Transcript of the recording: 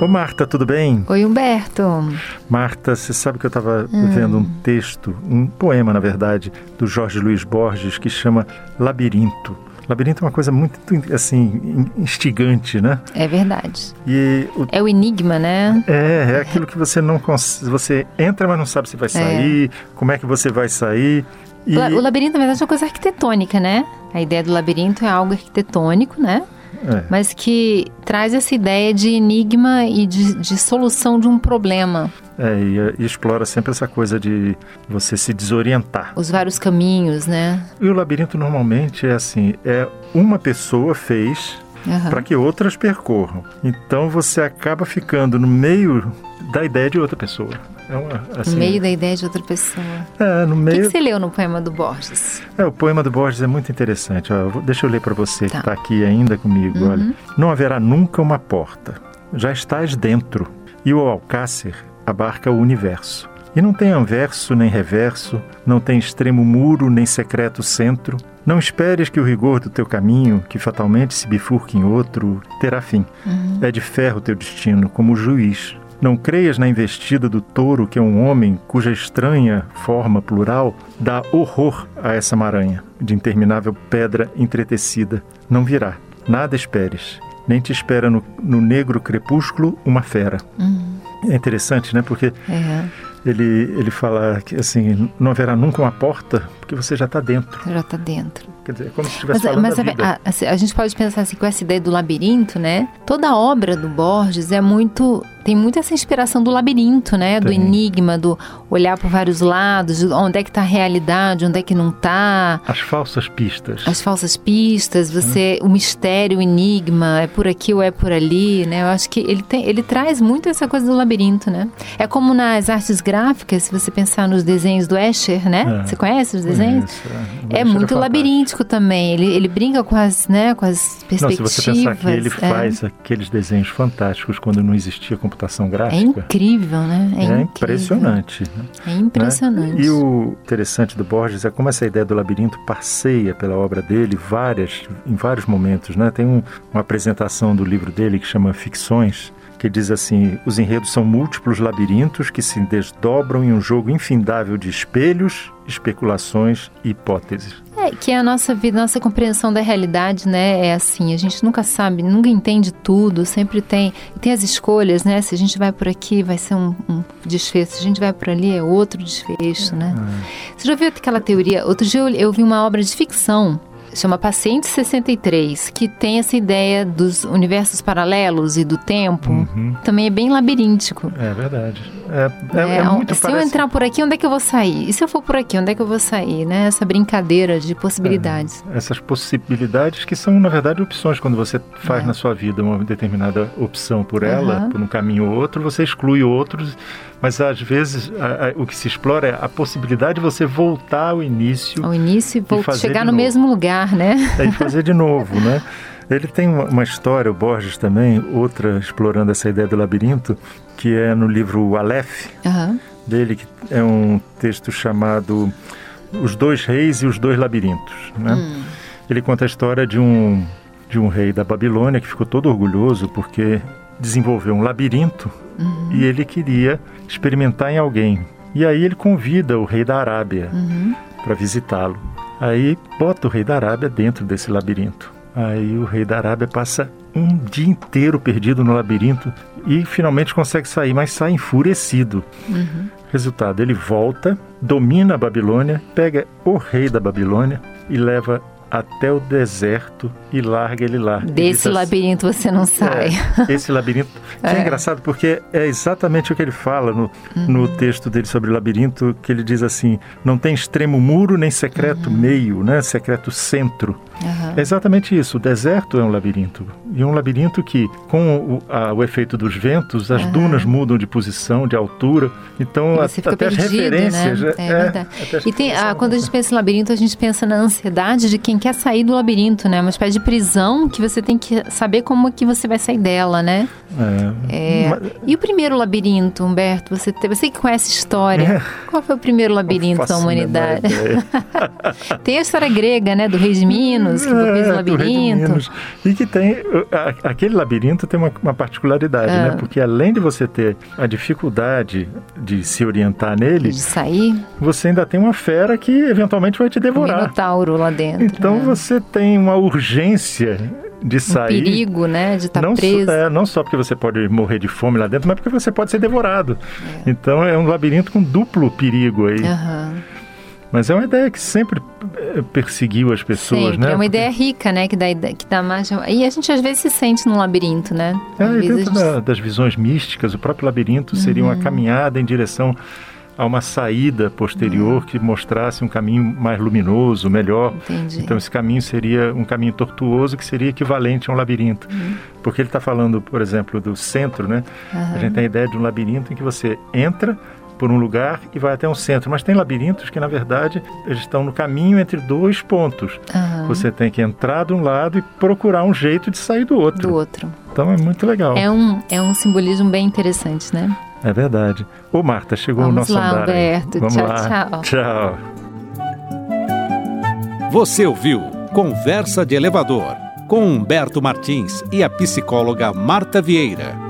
Ô Marta, tudo bem? Oi, Humberto. Marta, você sabe que eu estava hum. vendo um texto, um poema, na verdade, do Jorge Luiz Borges, que chama Labirinto. Labirinto é uma coisa muito, assim, instigante, né? É verdade. E o... É o enigma, né? É, é aquilo que você não consegue. Você entra, mas não sabe se vai é. sair, é. como é que você vai sair. E... O labirinto, na verdade, é uma coisa arquitetônica, né? A ideia do labirinto é algo arquitetônico, né? É. Mas que traz essa ideia de enigma e de, de solução de um problema. É, e, e, explora sempre essa coisa de você se desorientar. Os vários caminhos, né? E o labirinto normalmente é assim: é uma pessoa fez uhum. para que outras percorram. Então você acaba ficando no meio da ideia de outra pessoa. É uma, assim, no meio da ideia de outra pessoa. É, no meio. O que, que, você leu no poema do Borges? É, o poema do Borges é muito interessante. Ó, deixa eu ler para você tá. que está aqui ainda comigo. Uhum. Olha, não haverá nunca uma porta. Já estás dentro. E o alcácer abarca o universo. E não tem anverso nem reverso, não tem extremo muro nem secreto centro. Não esperes que o rigor do teu caminho, que fatalmente se bifurque em outro, terá fim. Uhum. É de ferro teu destino, como o juiz, não creias na investida do touro que é um homem cuja estranha forma plural dá horror a essa maranha de interminável pedra entretecida. Não virá. Nada esperes. Nem te espera no, no negro crepúsculo uma fera. Uhum. É interessante, né? Porque é. Ele, ele fala que assim, não haverá nunca uma porta, porque você já está dentro. Já está dentro. Quer dizer, é como se estivesse falando mas da vida. A, a, a, gente pode pensar assim, com essa ideia do labirinto, né? Toda a obra do Borges é muito tem muito essa inspiração do labirinto, né? Tem. Do enigma, do olhar por vários lados, onde é que está a realidade, onde é que não está. As falsas pistas. As falsas pistas, você, hum. o mistério, o enigma, é por aqui ou é por ali, né? Eu acho que ele, tem, ele traz muito essa coisa do labirinto, né? É como nas artes gráficas, se você pensar nos desenhos do Escher, né? É. Você conhece os desenhos? Conheço, é. é muito labiríntico também. Ele, ele brinca com as, né, com as perspectivas. Não, se você pensar que ele é. faz aqueles desenhos fantásticos quando não existia computação gráfica. É incrível, né? É, é impressionante. Né? É impressionante. Né? E o interessante do Borges é como essa ideia do labirinto passeia pela obra dele várias, em vários momentos. Né? Tem um, uma apresentação do livro dele que chama Ficções, que diz assim: os enredos são múltiplos labirintos que se desdobram em um jogo infindável de espelhos, especulações e hipóteses. É, que a nossa vida, nossa compreensão da realidade, né, é assim, a gente nunca sabe, nunca entende tudo, sempre tem, tem as escolhas, né, se a gente vai por aqui vai ser um, um desfecho, se a gente vai por ali é outro desfecho, né. É. Você já viu aquela teoria, outro dia eu, eu vi uma obra de ficção chama Paciente 63, que tem essa ideia dos universos paralelos e do tempo. Uhum. Também é bem labiríntico. É verdade. É, é, é, é muito Se parece... eu entrar por aqui, onde é que eu vou sair? E se eu for por aqui, onde é que eu vou sair? Né? Essa brincadeira de possibilidades. É, essas possibilidades que são, na verdade, opções. Quando você faz é. na sua vida uma determinada opção por ela, uhum. por um caminho ou outro, você exclui outros mas às vezes a, a, o que se explora é a possibilidade de você voltar ao início. Ao início e voltar, chegar no novo. mesmo lugar, né? É, e fazer de novo, né? Ele tem uma, história, o Borges também, outra explorando essa ideia do labirinto, que é no livro Aleph, uhum. dele, que é um texto chamado Os Dois Reis e os Dois Labirintos. Né? Hum. Ele conta a história de um, de um rei da Babilônia que ficou todo orgulhoso porque desenvolveu um labirinto uhum. e ele queria experimentar em alguém. E aí ele convida o rei da Arábia uhum. para visitá-lo. Aí bota o rei da Arábia dentro desse labirinto. Aí o rei da Arábia passa um dia inteiro perdido no labirinto e finalmente consegue sair, mas sai enfurecido. Uhum. Resultado, ele volta, domina a Babilônia, pega o rei da Babilônia e leva até o deserto e larga ele lá. Desse ele labirinto você não sai. É, esse labirinto. É. é. engraçado porque é exatamente o que ele fala no, uhum. no texto dele sobre o labirinto, que ele diz assim: não tem extremo muro nem secreto uhum. meio, né? secreto centro. Uhum. É exatamente isso. O deserto é um labirinto. E um labirinto que, com o, a, o efeito dos ventos, as dunas mudam de posição, de altura. Então, a, até perdido, as referências. Né? É, é verdade. E tem, a, quando a gente pensa em labirinto, a gente pensa na ansiedade de quem quer sair do labirinto, né? Uma espécie de prisão que você tem que saber como que você vai sair dela, né? É. É. Mas... E o primeiro labirinto, Humberto? Você, você que conhece história, é. qual foi o primeiro labirinto da humanidade? tem a história grega, né, do rei de Minos, que fez o labirinto. E que tem, aquele labirinto tem uma, uma particularidade, né? Ah. Porque além de você ter a dificuldade de se orientar nele, de sair, você ainda tem uma fera que eventualmente vai te devorar. Um minotauro lá dentro. Então né? você tem uma urgência de sair. Um perigo, né? De estar tá não preso. Só, é, não só porque você pode morrer de fome lá dentro, mas porque você pode ser devorado. É. Então é um labirinto com duplo perigo aí. Uhum. Mas é uma ideia que sempre eh, perseguiu as pessoas, sempre. né? É uma ideia rica, né? Que dá, que dá mais. E a gente às vezes se sente num labirinto, né? É, dentro gente... da, das visões místicas, o próprio labirinto uhum. seria uma uhum. caminhada em direção a uma saída posterior uhum. que mostrasse um caminho mais luminoso, melhor. Entendi. Então esse caminho seria um caminho tortuoso que seria equivalente a um labirinto. Uhum. Porque ele está falando, por exemplo, do centro, né? A gente tem a ideia de um labirinto em que você entra por um lugar e vai até um centro. Mas tem labirintos que, na verdade, eles estão no caminho entre dois pontos. Uhum. Você tem que entrar de um lado e procurar um jeito de sair do outro. Do outro. Então é muito legal. É um, é um simbolismo bem interessante, né? É verdade. Ô, Marta, chegou Vamos o nosso lá, andar. Alberto. Vamos tchau, lá. tchau. Tchau. Você ouviu Conversa de Elevador com Humberto Martins e a psicóloga Marta Vieira.